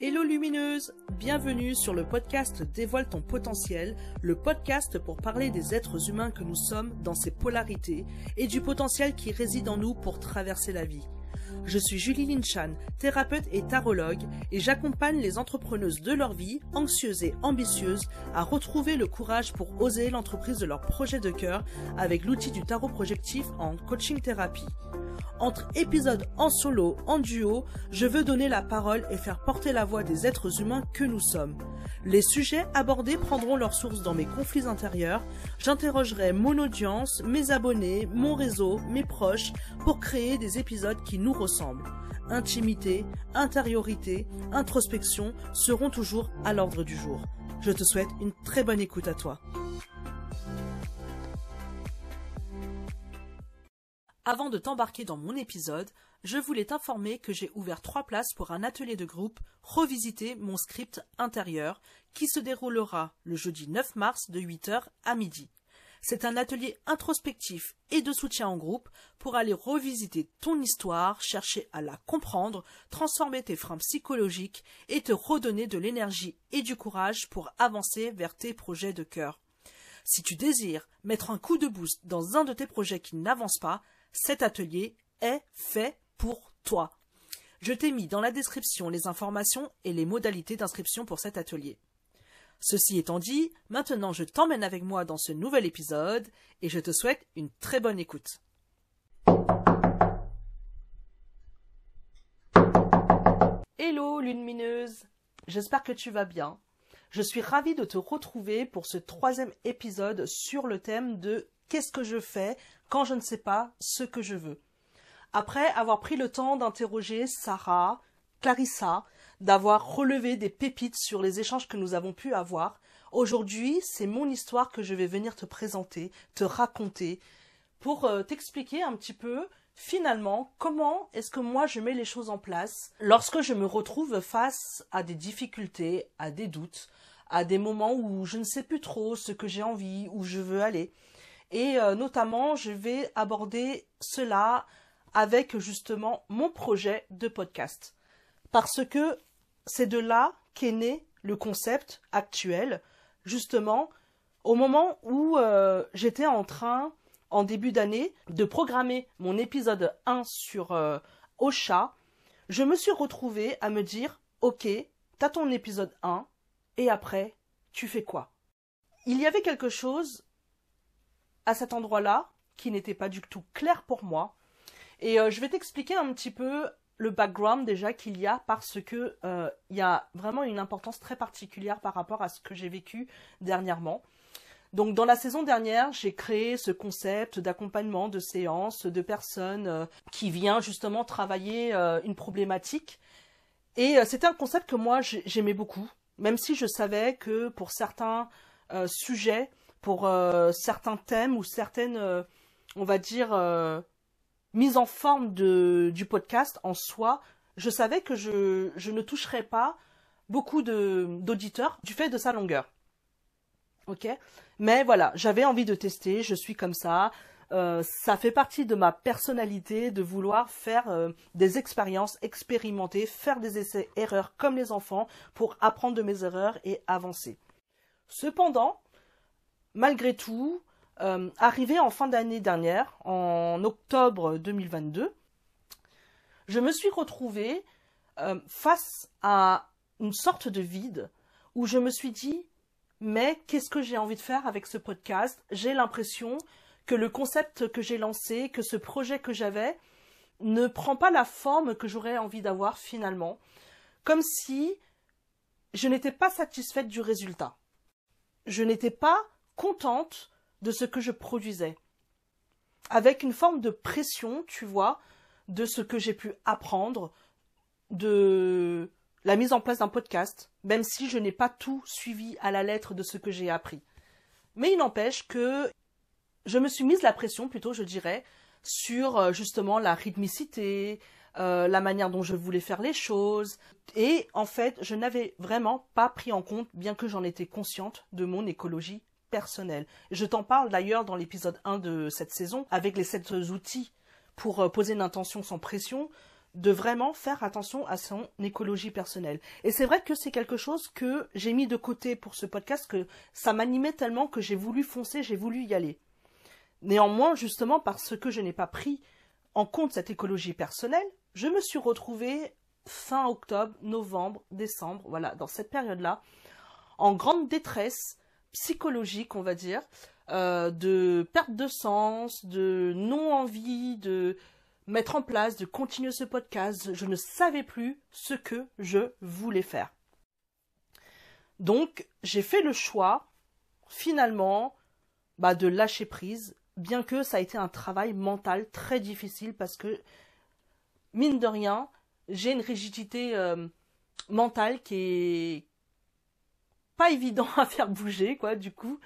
Hello lumineuse, bienvenue sur le podcast Dévoile ton potentiel, le podcast pour parler des êtres humains que nous sommes dans ses polarités et du potentiel qui réside en nous pour traverser la vie. Je suis Julie Linchan, thérapeute et tarologue, et j'accompagne les entrepreneuses de leur vie, anxieuses et ambitieuses, à retrouver le courage pour oser l'entreprise de leur projet de cœur avec l'outil du tarot projectif en coaching thérapie. Entre épisodes en solo, en duo, je veux donner la parole et faire porter la voix des êtres humains que nous sommes. Les sujets abordés prendront leur source dans mes conflits intérieurs. J'interrogerai mon audience, mes abonnés, mon réseau, mes proches pour créer des épisodes qui nous ressemblent. Intimité, intériorité, introspection seront toujours à l'ordre du jour. Je te souhaite une très bonne écoute à toi. Avant de t'embarquer dans mon épisode, je voulais t'informer que j'ai ouvert trois places pour un atelier de groupe Revisiter mon script intérieur qui se déroulera le jeudi 9 mars de 8h à midi. C'est un atelier introspectif et de soutien en groupe pour aller revisiter ton histoire, chercher à la comprendre, transformer tes freins psychologiques et te redonner de l'énergie et du courage pour avancer vers tes projets de cœur. Si tu désires mettre un coup de boost dans un de tes projets qui n'avance pas, cet atelier est fait pour toi. Je t'ai mis dans la description les informations et les modalités d'inscription pour cet atelier. Ceci étant dit, maintenant je t'emmène avec moi dans ce nouvel épisode et je te souhaite une très bonne écoute. Hello lune mineuse, j'espère que tu vas bien. Je suis ravie de te retrouver pour ce troisième épisode sur le thème de qu'est-ce que je fais quand je ne sais pas ce que je veux? Après avoir pris le temps d'interroger Sarah, Clarissa, d'avoir relevé des pépites sur les échanges que nous avons pu avoir, aujourd'hui c'est mon histoire que je vais venir te présenter, te raconter, pour euh, t'expliquer un petit peu finalement comment est-ce que moi je mets les choses en place lorsque je me retrouve face à des difficultés, à des doutes, à des moments où je ne sais plus trop ce que j'ai envie, où je veux aller. Et euh, notamment, je vais aborder cela avec justement mon projet de podcast. Parce que c'est de là qu'est né le concept actuel, justement, au moment où euh, j'étais en train, en début d'année, de programmer mon épisode 1 sur euh, Ocha, je me suis retrouvée à me dire, ok, t'as ton épisode 1, et après, tu fais quoi? Il y avait quelque chose à cet endroit-là qui n'était pas du tout clair pour moi. Et euh, je vais t'expliquer un petit peu le background déjà qu'il y a parce que euh, il y a vraiment une importance très particulière par rapport à ce que j'ai vécu dernièrement. Donc dans la saison dernière, j'ai créé ce concept d'accompagnement de séances de personnes euh, qui viennent justement travailler une problématique. Et c'était un concept que moi j'aimais beaucoup, même si je savais que pour certains sujets, pour euh, certains thèmes ou certaines, euh, on va dire, euh, mises en forme de, du podcast en soi, je savais que je, ne toucherais pas beaucoup d'auditeurs du fait de sa longueur. Ok? Mais voilà, j'avais envie de tester, je suis comme ça. ça fait partie de ma personnalité de vouloir faire des expériences, expérimenter, faire des essais-erreurs comme les enfants pour apprendre de mes erreurs et avancer. Cependant, malgré tout, euh, arrivé en fin d'année dernière, en octobre 2022, je me suis retrouvée euh, face à une sorte de vide où je me suis dit mais qu'est-ce que j'ai envie de faire avec ce podcast? J'ai l'impression que le concept que j'ai lancé, que ce projet que j'avais, ne prend pas la forme que j'aurais envie d'avoir finalement, comme si je n'étais pas satisfaite du résultat. Je n'étais pas contente de ce que je produisais. Avec une forme de pression, tu vois, de ce que j'ai pu apprendre, de la mise en place d'un podcast, même si je n'ai pas tout suivi à la lettre de ce que j'ai appris. Mais il n'empêche que je me suis mise la pression, plutôt je dirais, sur euh, justement la rythmicité, euh, la manière dont je voulais faire les choses. Et en fait, je n'avais vraiment pas pris en compte, bien que j'en étais consciente, de mon écologie personnel. Je t'en parle d'ailleurs dans l'épisode 1 de cette saison avec les sept outils pour euh, poser une intention sans pression. de vraiment faire attention à son écologie personnelle. Et c'est vrai que c'est quelque chose que j'ai mis de côté pour ce podcast, que ça m'animait tellement que j'ai voulu foncer, j'ai voulu y aller. Néanmoins, justement parce que je n'ai pas pris en compte cette écologie personnelle, je me suis retrouvée fin octobre, novembre, décembre, voilà, dans cette période-là, en grande détresse psychologique, on va dire, euh, de perte de sens, de non-envie, de mettre en place, de continuer ce podcast. Je ne savais plus ce que je voulais faire. Donc, j'ai fait le choix, finalement, bah, de lâcher prise, bien que ça a été un travail mental très difficile parce que, mine de rien, j'ai une rigidité euh, mentale qui est pas évident à faire bouger, quoi, du coup.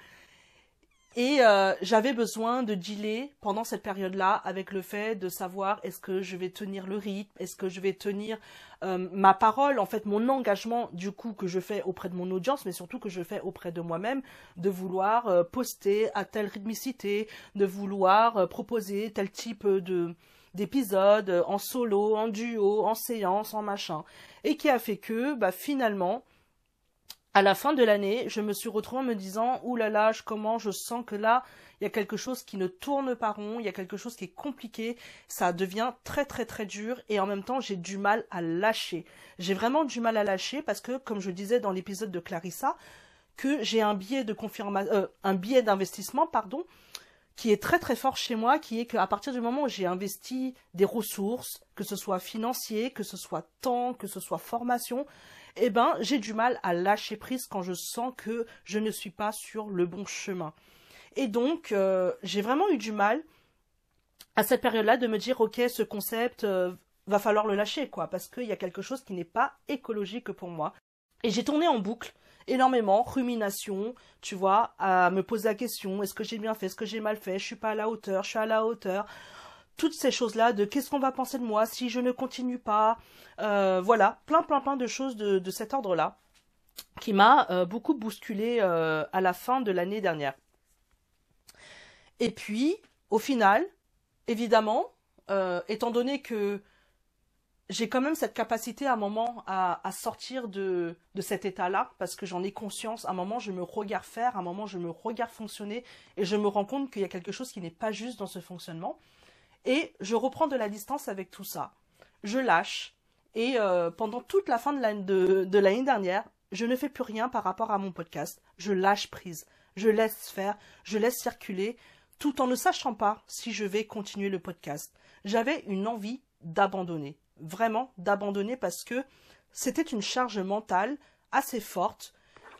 Et euh, j'avais besoin de dealer pendant cette période-là avec le fait de savoir est-ce que je vais tenir le rythme, est-ce que je vais tenir euh, ma parole, en fait mon engagement du coup que je fais auprès de mon audience, mais surtout que je fais auprès de moi-même, de vouloir euh, poster à telle rythmicité, de vouloir proposer tel type de d'épisode en solo, en duo, en séance, en machin, et qui a fait que bah finalement à la fin de l'année, je me suis retrouvée en me disant Ouh là là, je commence, je sens que là, il y a quelque chose qui ne tourne pas rond, il y a quelque chose qui est compliqué, ça devient très très très dur et en même temps j'ai du mal à lâcher. J'ai vraiment du mal à lâcher parce que, comme je disais dans l'épisode de Clarissa, que j'ai un biais de confirmation, euh, un biais d'investissement, pardon, qui est très très fort chez moi, qui est qu'à partir du moment où j'ai investi des ressources, que ce soit financier, que ce soit temps, que ce soit formation, eh ben, j'ai du mal à lâcher prise quand je sens que je ne suis pas sur le bon chemin. Et donc, euh, j'ai vraiment eu du mal à cette période-là de me dire, ok, ce concept, euh, va falloir le lâcher, quoi, parce qu'il y a quelque chose qui n'est pas écologique pour moi. Et j'ai tourné en boucle énormément, rumination, tu vois, à me poser la question, est-ce que j'ai bien fait, est-ce que j'ai mal fait, je suis pas à la hauteur, je suis à la hauteur toutes ces choses-là de qu'est-ce qu'on va penser de moi si je ne continue pas. Euh, voilà, plein, plein, plein de choses de, cet ordre-là qui m'a euh, beaucoup bousculé euh, à la fin de l'année dernière. Et puis, au final, évidemment, étant donné que j'ai quand même cette capacité à un moment à, sortir de, de cet état-là, parce que j'en ai conscience, à un moment je me regarde faire, à un moment je me regarde fonctionner, et je me rends compte qu'il y a quelque chose qui n'est pas juste dans ce fonctionnement. Et je reprends de la distance avec tout ça. Je lâche. Et euh, pendant toute la fin de l'année dernière, je ne fais plus rien par rapport à mon podcast. Je lâche prise. Je laisse faire. Je laisse circuler tout en ne sachant pas si je vais continuer le podcast. J'avais une envie d'abandonner. Vraiment d'abandonner parce que c'était une charge mentale assez forte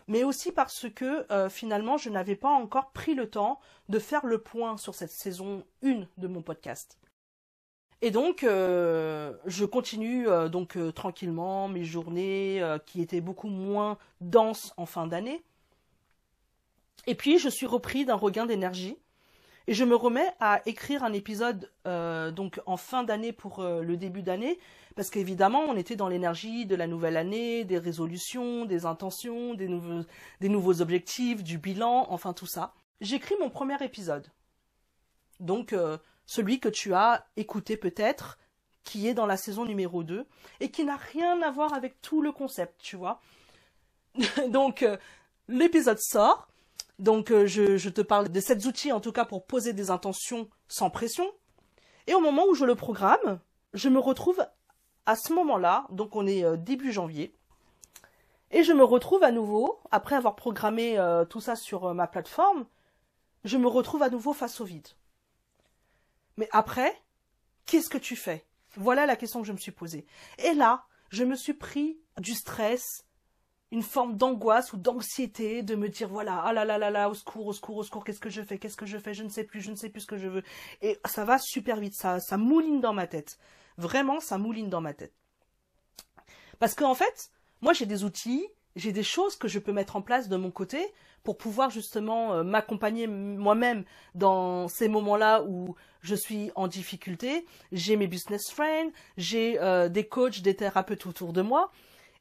mais aussi parce que euh, finalement je n'avais pas encore pris le temps de faire le point sur cette saison 1 de mon podcast. Et donc euh, je continue euh, donc tranquillement mes journées qui étaient beaucoup moins denses en fin d'année. Et puis je suis repris d'un regain d'énergie et je me remets à écrire un épisode donc en fin d'année pour le début d'année parce qu'évidemment, on était dans l'énergie de la nouvelle année, des résolutions, des intentions, des nouveaux, des nouveaux objectifs, du bilan, enfin tout ça. J'écris mon premier épisode. Donc, euh, celui que tu as écouté peut-être, qui est dans la saison numéro 2, et qui n'a rien à voir avec tout le concept, tu vois. Donc, euh, l'épisode sort. Donc, euh, je, te parle de ces outils, en tout cas, pour poser des intentions sans pression. Et au moment où je le programme, je me retrouve à ce moment-là, donc on est euh, début janvier, et je me retrouve à nouveau, après avoir programmé euh, tout ça sur ma plateforme, je me retrouve à nouveau face au vide. Mais après, qu'est-ce que tu fais? Voilà la question que je me suis posée. Et là, je me suis pris du stress, une forme d'angoisse ou d'anxiété de me dire voilà, ah là là là là, au secours, au secours, au secours, qu'est-ce que je fais, qu'est-ce que je fais, je ne sais plus, je ne sais plus ce que je veux. Et ça va super vite, ça, ça mouline dans ma tête. Vraiment, ça mouline dans ma tête. Parce qu'en fait, moi j'ai des outils, j'ai des choses que je peux mettre en place de mon côté pour pouvoir justement euh, m'accompagner moi-même dans ces moments-là où je suis en difficulté. J'ai mes business friends, j'ai euh, des coachs, des thérapeutes autour de moi.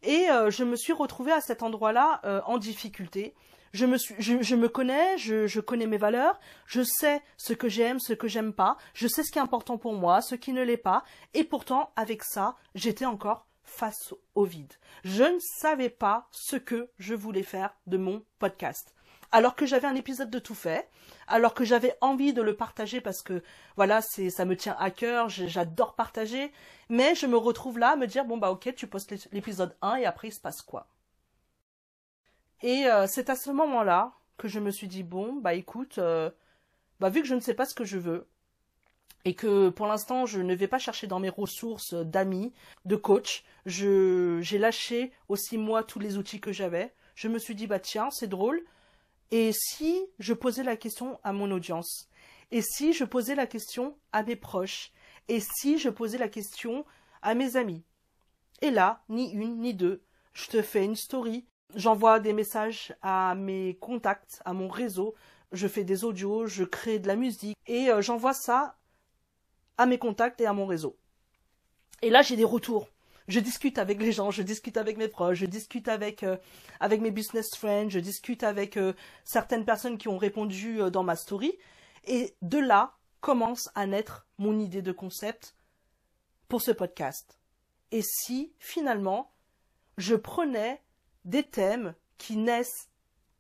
Et euh, je me suis retrouvée à cet endroit-là en difficulté. je me suis, je, me connais, je, je, connais mes valeurs, je sais ce que j'aime, ce que j'aime pas, je sais ce qui est important pour moi, ce qui ne l'est pas, et pourtant, avec ça, j'étais encore face au vide. Je ne savais pas ce que je voulais faire de mon podcast. Alors que j'avais un épisode de tout fait, alors que j'avais envie de le partager parce que voilà, c'est ça me tient à cœur, j'adore partager, mais je me retrouve là à me dire bon bah OK, tu postes l'épisode 1 et après il se passe quoi? Et euh, c'est à ce moment-là que je me suis dit bon bah écoute, euh, bah vu que je ne sais pas ce que je veux, et que pour l'instant je ne vais pas chercher dans mes ressources d'amis, de coach. Je j'ai lâché aussi moi tous les outils que j'avais. Je me suis dit bah tiens c'est drôle. Et si je posais la question à mon audience? Et si je posais la question à mes proches? Et si je posais la question à mes amis? Et là, ni une ni deux, je te fais une story, j'envoie des messages à mes contacts, à mon réseau, je fais des audios, je crée de la musique et euh, j'envoie ça à mes contacts et à mon réseau. Et là, j'ai des retours. Je discute avec les gens, je discute avec mes proches, je discute avec euh, mes business friends, je discute avec euh, certaines personnes qui ont répondu euh, dans ma story. Et de là commence à naître mon idée de concept pour ce podcast. Et si finalement je prenais des thèmes qui naissent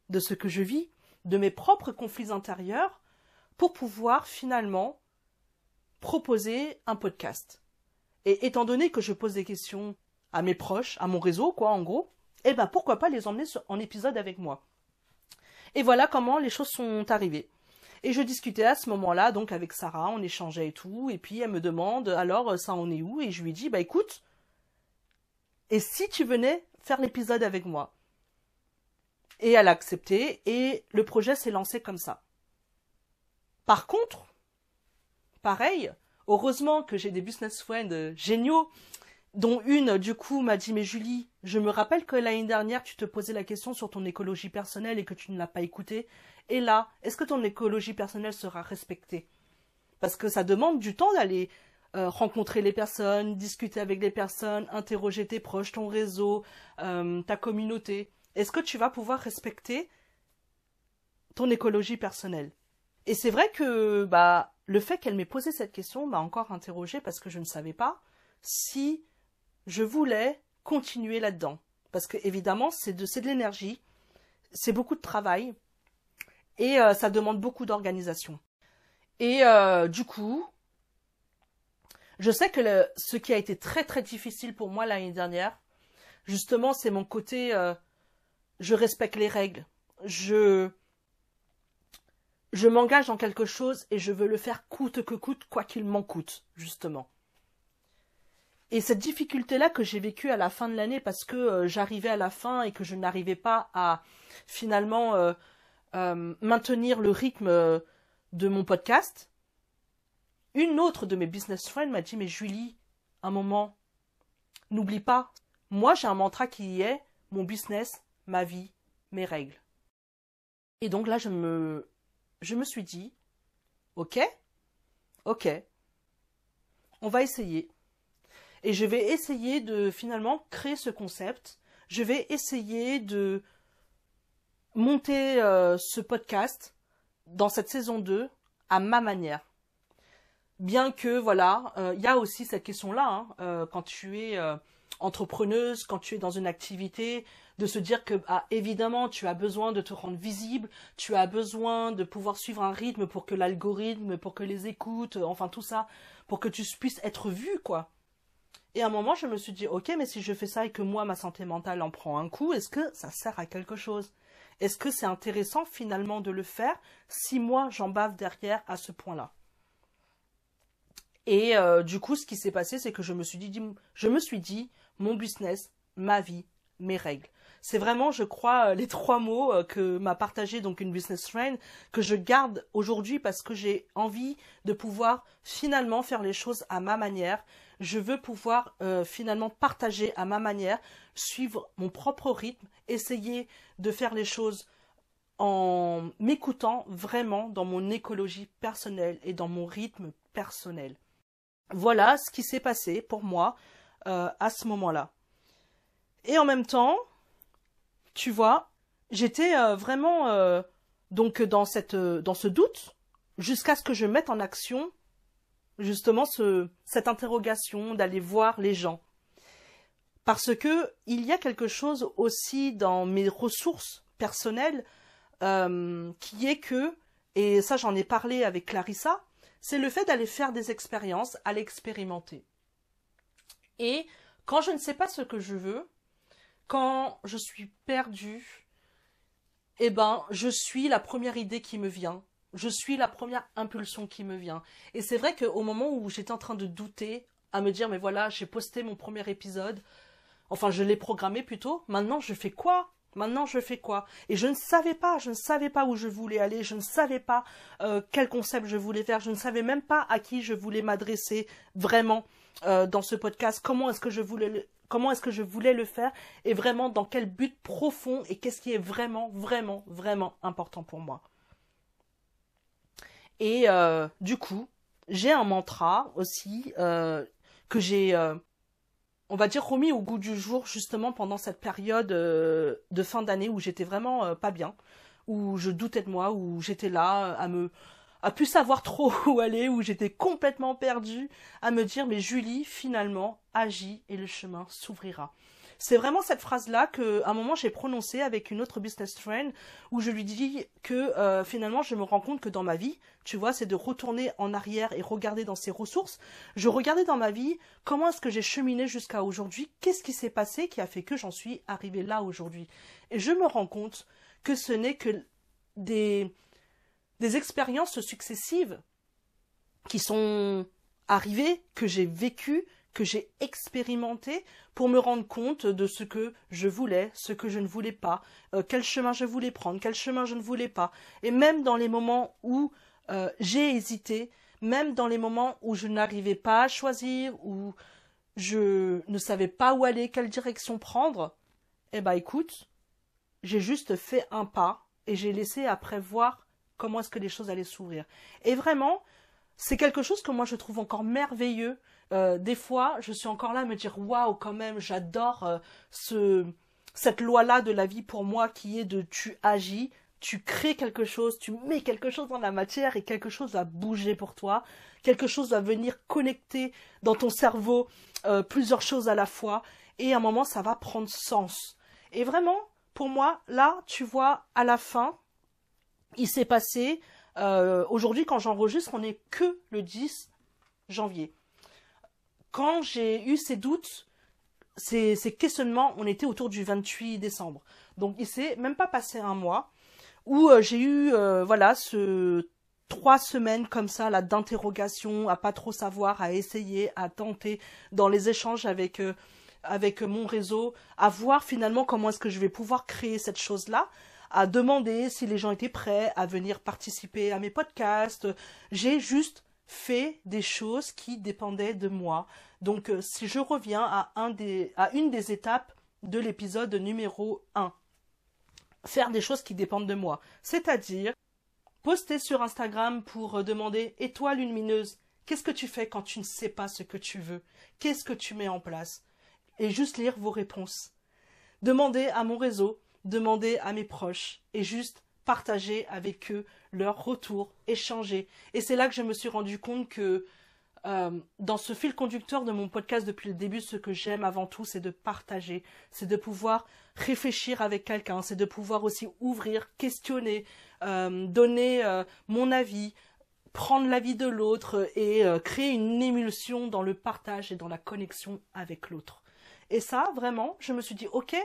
de ce que je vis, de mes propres conflits intérieurs, pour pouvoir finalement proposer un podcast. Et étant donné que je pose des questions à mes proches, à mon réseau, quoi, en gros, eh ben pourquoi pas les emmener en épisode avec moi? Et voilà comment les choses sont arrivées. Et je discutais à ce moment-là donc avec Sarah, on échangeait et tout, et puis elle me demande alors ça en est où? Et je lui dis bah écoute, et si tu venais faire l'épisode avec moi? Et elle a accepté et le projet s'est lancé comme ça. Par contre, pareil. Heureusement que j'ai des business friends géniaux, dont une, du coup, m'a dit, mais Julie, je me rappelle que l'année dernière, tu te posais la question sur ton écologie personnelle et que tu ne l'as pas écoutée. Et là, est-ce que ton écologie personnelle sera respectée? Parce que ça demande du temps d'aller euh, rencontrer les personnes, discuter avec les personnes, interroger tes proches, ton réseau, euh, ta communauté. Est-ce que tu vas pouvoir respecter ton écologie personnelle? Et c'est vrai que, bah, le fait qu'elle m'ait posé cette question m'a encore interrogée parce que je ne savais pas si je voulais continuer là-dedans. Parce que évidemment, c'est de, de l'énergie, c'est beaucoup de travail et euh, ça demande beaucoup d'organisation. Et euh, du coup, je sais que ce qui a été très très difficile pour moi l'année dernière, justement, c'est mon côté euh, je respecte les règles, je je m'engage dans quelque chose et je veux le faire coûte que coûte, quoi qu'il m'en coûte, justement. Et cette difficulté-là que j'ai vécue à la fin de l'année parce que euh, j'arrivais à la fin et que je n'arrivais pas à finalement euh, euh, maintenir le rythme de mon podcast, une autre de mes business friends m'a dit Mais Julie, un moment, n'oublie pas, moi j'ai un mantra qui est mon business, ma vie, mes règles. Et donc là, je me, je me suis dit, ok, ok, on va essayer. Et je vais essayer de finalement créer ce concept. Je vais essayer de monter euh, ce podcast dans cette saison 2 à ma manière. Bien que, voilà, euh, il y a aussi cette question-là, hein, euh, quand tu es entrepreneuse, quand tu es dans une activité, de se dire que ah, évidemment tu as besoin de te rendre visible, tu as besoin de pouvoir suivre un rythme pour que l'algorithme, pour que les écoutes, enfin tout ça, pour que tu puisses être vu quoi. Et à un moment je me suis dit ok mais si je fais ça et que moi ma santé mentale en prend un coup, est-ce que ça sert à quelque chose? Est-ce que c'est intéressant finalement de le faire si moi j'en bave derrière à ce point-là? Et euh, du coup, ce qui s'est passé, c'est que je me suis dit, je me suis dit, mon business, ma vie, mes règles. C'est vraiment, je crois, euh, les trois mots euh, que m'a partagé donc une business friend que je garde aujourd'hui parce que j'ai envie de pouvoir finalement faire les choses à ma manière. Je veux pouvoir euh, finalement partager à ma manière, suivre mon propre rythme, essayer de faire les choses en m'écoutant vraiment dans mon écologie personnelle et dans mon rythme personnel. Voilà ce qui s'est passé pour moi à ce moment-là. Et en même temps, tu vois, j'étais euh, vraiment euh, donc dans cette dans ce doute jusqu'à ce que je mette en action justement ce, cette interrogation d'aller voir les gens. Parce que il y a quelque chose aussi dans mes ressources personnelles euh, qui est que, et ça j'en ai parlé avec Clarissa, c'est le fait d'aller faire des expériences, à l'expérimenter. Et quand je ne sais pas ce que je veux, quand je suis perdue, eh ben, je suis la première idée qui me vient. Je suis la première impulsion qui me vient. Et c'est vrai qu'au moment où j'étais en train de douter, à me dire, mais voilà, j'ai posté mon premier épisode, enfin je l'ai programmé plutôt, maintenant je fais quoi? Maintenant je fais quoi? Et je ne savais pas, je ne savais pas où je voulais aller, je ne savais pas euh, quel concept je voulais faire, je ne savais même pas à qui je voulais m'adresser vraiment euh, dans ce podcast, comment est-ce que je voulais le, faire et vraiment dans quel but profond et qu'est-ce qui est vraiment, vraiment, vraiment important pour moi. Et euh, du coup, j'ai un mantra aussi euh, que j'ai, on va dire, remis au goût du jour justement pendant cette période de fin d'année où j'étais vraiment pas bien, où je doutais de moi, où j'étais là à me à plus savoir trop où aller, où j'étais complètement perdue, à me dire mais Julie, finalement, agis et le chemin s'ouvrira. C'est vraiment cette phrase-là que, un moment, j'ai prononcée avec une autre business friend où je lui dis que euh, finalement, je me rends compte que dans ma vie, tu vois, c'est de retourner en arrière et regarder dans ses ressources. Je regardais dans ma vie comment est-ce que j'ai cheminé jusqu'à aujourd'hui, qu'est-ce qui s'est passé qui a fait que j'en suis arrivée là aujourd'hui. Et je me rends compte que ce n'est que des, des expériences successives qui sont arrivées, que j'ai vécues, que j'ai expérimenté pour me rendre compte de ce que je voulais, ce que je ne voulais pas, euh, quel chemin je voulais prendre, quel chemin je ne voulais pas. Et même dans les moments où euh, j'ai hésité, même dans les moments où je n'arrivais pas à choisir, où je ne savais pas où aller, quelle direction prendre, eh ben écoute, j'ai juste fait un pas et j'ai laissé après voir comment est-ce que les choses allaient s'ouvrir. Et vraiment, c'est quelque chose que moi je trouve encore merveilleux euh, des fois, je suis encore là à me dire waouh, quand même, j'adore euh, ce cette loi-là de la vie pour moi qui est de tu agis, tu crées quelque chose, tu mets quelque chose dans la matière et quelque chose va bouger pour toi, quelque chose va venir connecter dans ton cerveau euh, plusieurs choses à la fois et à un moment ça va prendre sens. Et vraiment, pour moi, là, tu vois, à la fin, il s'est passé, aujourd'hui quand j'enregistre, on n'est que le 10 janvier quand j'ai eu ces doutes, ces, questionnements, on était autour du 28 décembre. Donc il s'est même pas passé un mois où euh, j'ai eu euh, voilà ce trois semaines comme ça là d'interrogation, à pas trop savoir, à essayer, à tenter dans les échanges avec euh, avec mon réseau, à voir finalement comment est-ce que je vais pouvoir créer cette chose là à demander si les gens étaient prêts à venir participer à mes podcasts. J'ai juste fait des choses qui dépendaient de moi. Donc euh, si je reviens à, une des étapes de l'épisode numéro 1, faire des choses qui dépendent de moi, c'est-à-dire poster sur Instagram pour euh, demander étoile lumineuse, qu'est-ce que tu fais quand tu ne sais pas ce que tu veux? Qu'est-ce que tu mets en place Et juste lire vos réponses. Demander à mon réseau, demander à mes proches et juste partager avec eux leur retour, échanger. Et c'est là que je me suis rendu compte que euh, dans ce fil conducteur de mon podcast depuis le début, ce que j'aime avant tout, c'est de partager, c'est de pouvoir réfléchir avec quelqu'un, c'est de pouvoir aussi ouvrir, questionner, euh, donner euh, mon avis, prendre l'avis de l'autre et créer une émulsion dans le partage et dans la connexion avec l'autre. Et ça, vraiment, je me suis dit, ok,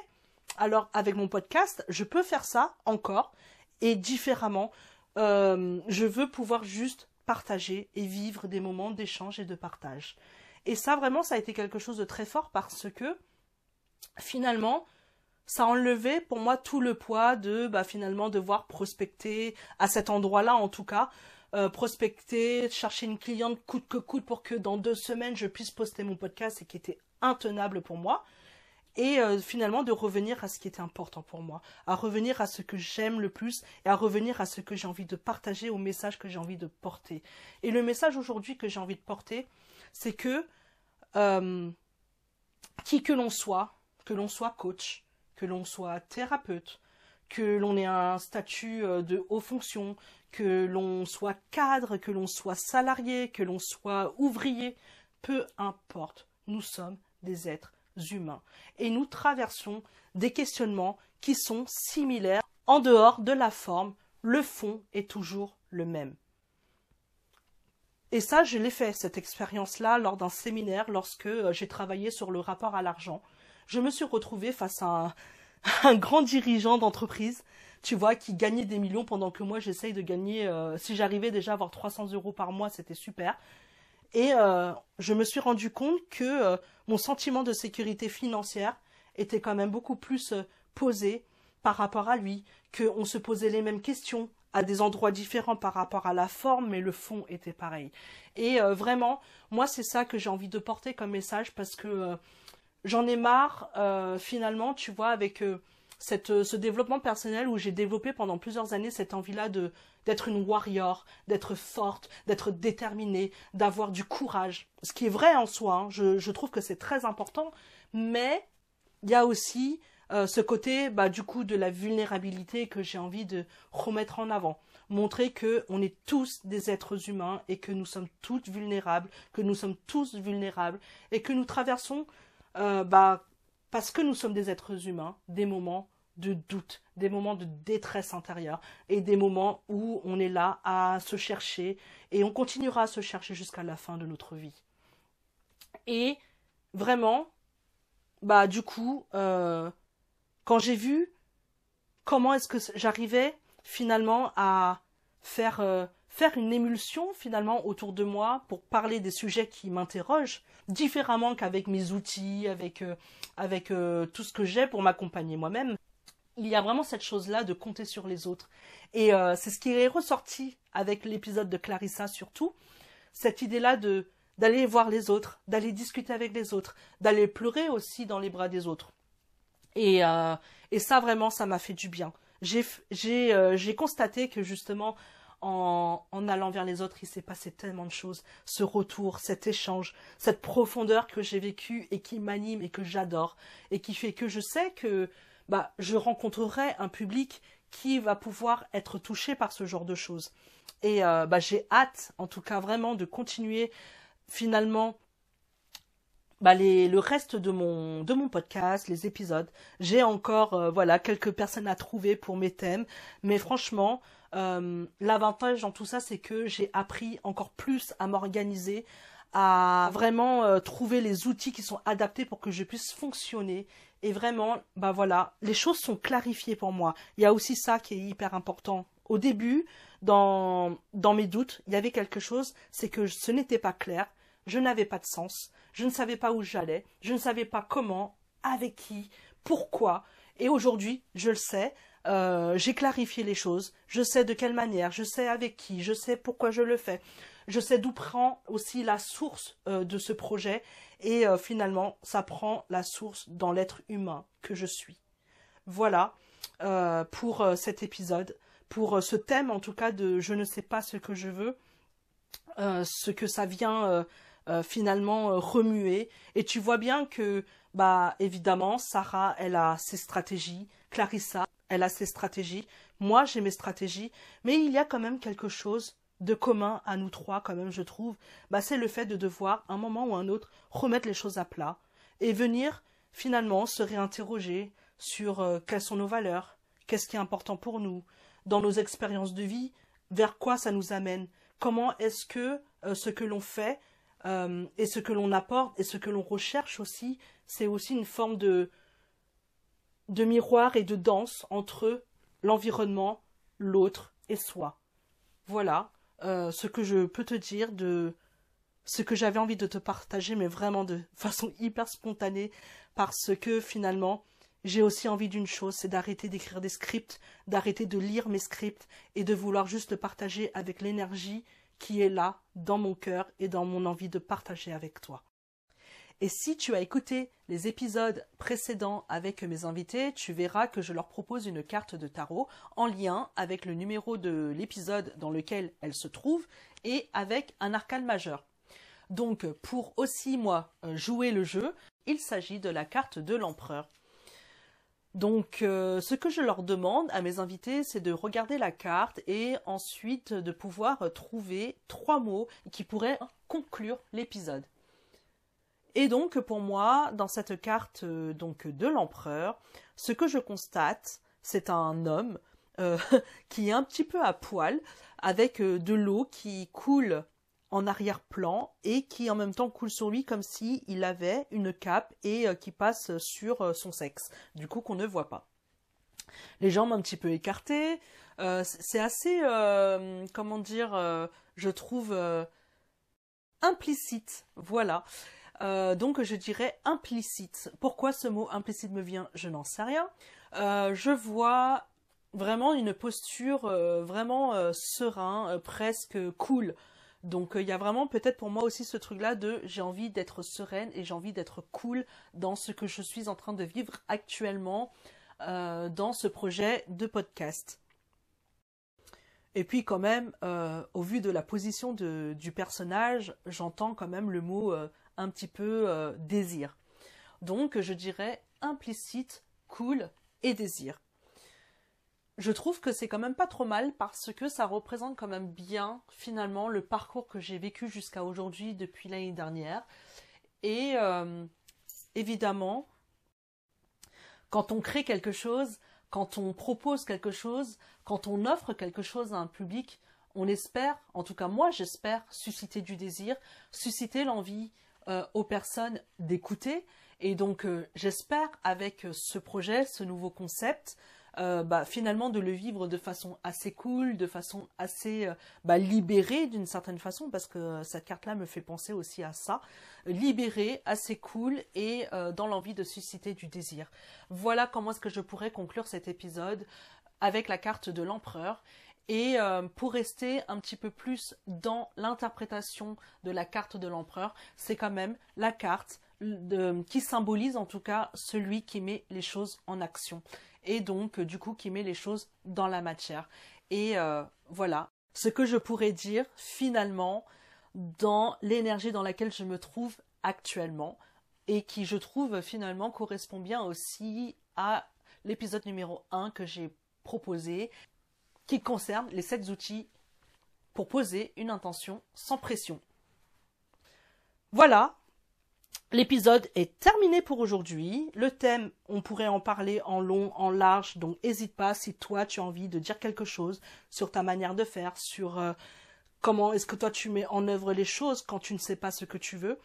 alors avec mon podcast, je peux faire ça encore et différemment. Euh, je veux pouvoir juste partager et vivre des moments d'échange et de partage. Et ça, vraiment, ça a été quelque chose de très fort parce que finalement, ça enlevait pour moi tout le poids de bah, finalement devoir prospecter à cet endroit-là en tout cas, euh, prospecter, chercher une cliente coûte que coûte pour que dans deux semaines je puisse poster mon podcast et qui était intenable pour moi et euh, finalement de revenir à ce qui était important pour moi, à revenir à ce que j'aime le plus et à revenir à ce que j'ai envie de partager, au message que j'ai envie de porter. Et le message aujourd'hui que j'ai envie de porter, c'est que euh, qui que l'on soit, que l'on soit coach, que l'on soit thérapeute, que l'on ait un statut euh, de haut fonction, que l'on soit cadre, que l'on soit salarié, que l'on soit ouvrier, peu importe, nous sommes des êtres humains et nous traversons des questionnements qui sont similaires en dehors de la forme, le fond est toujours le même. Et ça, je l'ai fait, cette expérience-là, lors d'un séminaire, lorsque euh, j'ai travaillé sur le rapport à l'argent. Je me suis retrouvée face à un, grand dirigeant d'entreprise, tu vois, qui gagnait des millions pendant que moi, j'essaye de gagner, euh, si j'arrivais déjà à avoir 300 euros par mois, c'était super. Et euh, je me suis rendu compte que mon sentiment de sécurité financière était quand même beaucoup plus posé par rapport à lui, qu'on se posait les mêmes questions, à des endroits différents par rapport à la forme, mais le fond était pareil. Et euh, vraiment, moi, c'est ça que j'ai envie de porter comme message parce que euh, j'en ai marre, euh, finalement, tu vois, avec cette, ce développement personnel où j'ai développé pendant plusieurs années cette envie-là de d'être une warrior, d'être forte, d'être déterminée, d'avoir du courage. Ce qui est vrai en soi, hein. je, je trouve que c'est très important, mais il y a aussi euh, ce côté bah, du coup de la vulnérabilité que j'ai envie de remettre en avant. Montrer que on est tous des êtres humains et que nous sommes toutes vulnérables, que nous sommes tous vulnérables et que nous traversons euh, bah, parce que nous sommes des êtres humains, des moments de doute, des moments de détresse intérieure et des moments où on est là à se chercher et on continuera à se chercher jusqu'à la fin de notre vie. Et vraiment, bah du coup, euh, quand j'ai vu comment est-ce que j'arrivais finalement à faire euh, faire une émulsion finalement autour de moi pour parler des sujets qui m'interrogent différemment qu'avec mes outils, avec euh, avec euh, tout ce que j'ai pour m'accompagner moi-même. Il y a vraiment cette chose-là de compter sur les autres. Et c'est ce qui est ressorti avec l'épisode de Clarissa surtout, cette idée-là de d'aller voir les autres, d'aller discuter avec les autres, d'aller pleurer aussi dans les bras des autres. Et, euh, et ça, vraiment, ça m'a fait du bien. J'ai euh, constaté que justement, en, allant vers les autres, il s'est passé tellement de choses. Ce retour, cet échange, cette profondeur que j'ai vécue et qui m'anime et que j'adore et qui fait que je sais que bah, je rencontrerai un public qui va pouvoir être touché par ce genre de choses. Et euh, bah, j'ai hâte, en tout cas vraiment, de continuer finalement bah les, le reste de mon, de mon podcast, les épisodes. J'ai encore euh, voilà quelques personnes à trouver pour mes thèmes, mais franchement, euh, l'avantage dans tout ça, c'est que j'ai appris encore plus à m'organiser, à vraiment euh, trouver les outils qui sont adaptés pour que je puisse fonctionner. Et vraiment, bah voilà, les choses sont clarifiées pour moi. Il y a aussi ça qui est hyper important. Au début, dans, dans mes doutes, il y avait quelque chose, c'est que ce n'était pas clair, je n'avais pas de sens je ne savais pas où j'allais, je ne savais pas comment, avec qui, pourquoi. Et aujourd'hui, je le sais, euh, j'ai clarifié les choses, je sais de quelle manière, je sais avec qui, je sais pourquoi je le fais, je sais d'où prend aussi la source euh, de ce projet, et euh, finalement, ça prend la source dans l'être humain que je suis. Voilà pour cet épisode, pour ce thème en tout cas de je ne sais pas ce que je veux, ce que ça vient finalement remuer. Et tu vois bien que, bah, évidemment, Sarah, elle a ses stratégies, Clarissa, elle a ses stratégies, moi, j'ai mes stratégies, mais il y a quand même quelque chose de commun à nous trois, quand même, je trouve, bah, c'est le fait de devoir, un moment ou un autre, remettre les choses à plat et venir, finalement, se réinterroger sur euh, quelles sont nos valeurs, qu'est-ce qui est important pour nous, dans nos expériences de vie, vers quoi ça nous amène, comment est-ce que ce que l'on fait euh, et ce que l'on apporte et ce que l'on recherche aussi, c'est aussi une forme de, de miroir et de danse entre l'environnement, l'autre et soi. Voilà euh, ce que je peux te dire de ce que j'avais envie de te partager, mais vraiment de façon hyper spontanée, parce que finalement, j'ai aussi envie d'une chose, c'est d'arrêter d'écrire des scripts, d'arrêter de lire mes scripts et de vouloir juste partager avec l'énergie qui est là dans mon cœur et dans mon envie de partager avec toi. Et si tu as écouté les épisodes précédents avec mes invités, tu verras que je leur propose une carte de tarot en lien avec le numéro de l'épisode dans lequel elle se trouve et avec un arcane majeur. Donc pour aussi moi jouer le jeu, il s'agit de la carte de l'empereur. Donc, euh, ce que je leur demande à mes invités, c'est de regarder la carte et ensuite de pouvoir trouver trois mots qui pourraient conclure l'épisode. Et donc, pour moi, dans cette carte euh, donc de l'empereur, ce que je constate, c'est un homme euh, qui est un petit peu à poil, avec de l'eau qui coule en arrière-plan et qui en même temps coule sur lui comme s'il il avait une cape et euh, qui passe sur euh, son sexe, du coup qu'on ne voit pas. Les jambes un petit peu écartées, euh, c'est assez, comment dire, je trouve implicite, voilà. Donc je dirais implicite. Pourquoi ce mot implicite me vient Je n'en sais rien. je vois vraiment une posture vraiment serein, presque cool. Donc euh, il y a vraiment peut-être pour moi aussi ce truc-là de j'ai envie d'être sereine et j'ai envie d'être cool dans ce que je suis en train de vivre actuellement euh, dans ce projet de podcast. Et puis quand même, euh, au vu de la position du personnage, j'entends quand même le mot un petit peu désir. Donc je dirais implicite, cool et désir je trouve que c'est quand même pas trop mal parce que ça représente quand même bien finalement le parcours que j'ai vécu jusqu'à aujourd'hui depuis l'année dernière. Et euh, évidemment, quand on crée quelque chose, quand on propose quelque chose, quand on offre quelque chose à un public, on espère, en tout cas moi j'espère, susciter du désir, susciter l'envie euh, aux personnes d'écouter. Et donc euh, j'espère avec ce projet, ce nouveau concept, euh, bah, finalement de le vivre de façon assez cool, de façon assez euh, bah, libérée d'une certaine façon, parce que cette carte-là me fait penser aussi à ça, libérée, assez cool et euh, dans l'envie de susciter du désir. Voilà comment est-ce que je pourrais conclure cet épisode avec la carte de l'empereur. Et pour rester un petit peu plus dans l'interprétation de la carte de l'empereur, c'est quand même la carte qui symbolise en tout cas celui qui met les choses en action et donc euh, du coup qui met les choses dans la matière. Et euh, voilà ce que je pourrais dire finalement dans l'énergie dans laquelle je me trouve actuellement et qui je trouve finalement correspond bien aussi à l'épisode numéro 1 que j'ai proposé qui concerne les 7 outils pour poser une intention sans pression. Voilà, L'épisode est terminé pour aujourd'hui. Le thème, on pourrait en parler en long, en large, donc n'hésite pas si toi tu as envie de dire quelque chose sur ta manière de faire, sur euh, comment est-ce que toi tu mets en œuvre les choses quand tu ne sais pas ce que tu veux.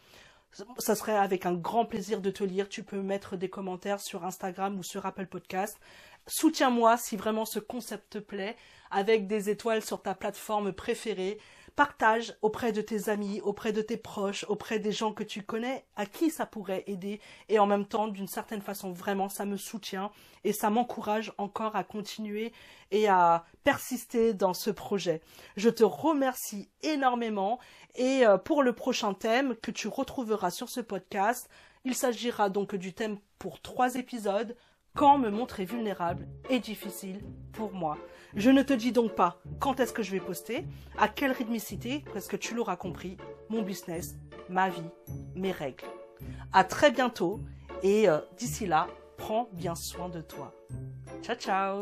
Ça serait avec un grand plaisir de te lire. Tu peux mettre des commentaires sur Instagram ou sur Apple Podcast. Soutiens-moi si vraiment ce concept te plaît, avec des étoiles sur ta plateforme préférée Partage auprès de tes amis, auprès de tes proches, auprès des gens que tu connais, à qui ça pourrait aider. Et en même temps, d'une certaine façon, vraiment, ça me soutient et ça m'encourage encore à continuer et à persister dans ce projet. Je te remercie énormément et euh, pour le prochain thème que tu retrouveras sur ce podcast, il s'agira donc du thème pour trois épisodes quand me montrer vulnérable est difficile pour moi. Je ne te dis donc pas quand est-ce que je vais poster, à quelle rythmicité, parce que tu l'auras compris, mon business, ma vie, mes règles. À très bientôt et euh, d'ici là, prends bien soin de toi. Ciao ciao